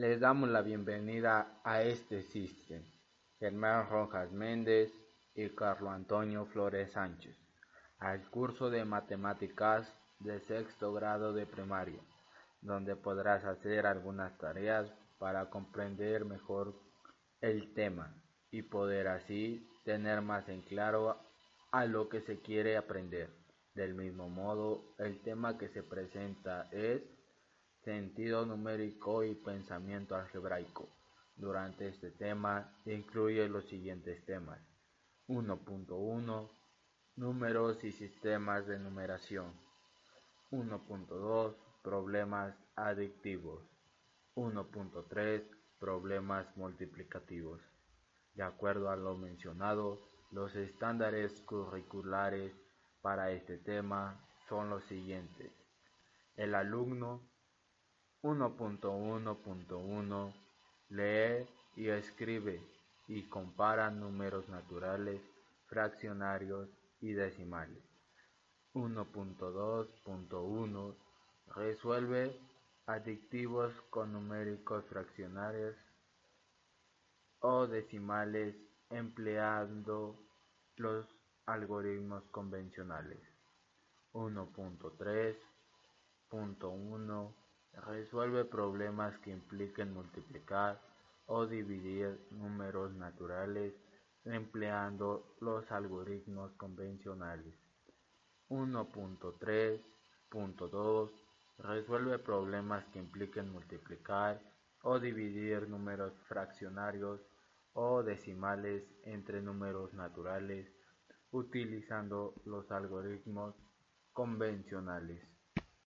Les damos la bienvenida a este System. Germán Rojas Méndez y Carlos Antonio Flores Sánchez, al curso de matemáticas de sexto grado de primaria, donde podrás hacer algunas tareas para comprender mejor el tema y poder así tener más en claro a lo que se quiere aprender. Del mismo modo, el tema que se presenta es sentido numérico y pensamiento algebraico. Durante este tema incluye los siguientes temas. 1.1 Números y sistemas de numeración. 1.2 Problemas adictivos. 1.3 Problemas multiplicativos. De acuerdo a lo mencionado, los estándares curriculares para este tema son los siguientes. El alumno 1.1.1 Lee y escribe y compara números naturales, fraccionarios y decimales. 1.2.1 Resuelve adictivos con numéricos fraccionarios o decimales empleando los algoritmos convencionales. 1.3.1 Resuelve problemas que impliquen multiplicar o dividir números naturales empleando los algoritmos convencionales. 1.3.2 Resuelve problemas que impliquen multiplicar o dividir números fraccionarios o decimales entre números naturales utilizando los algoritmos convencionales.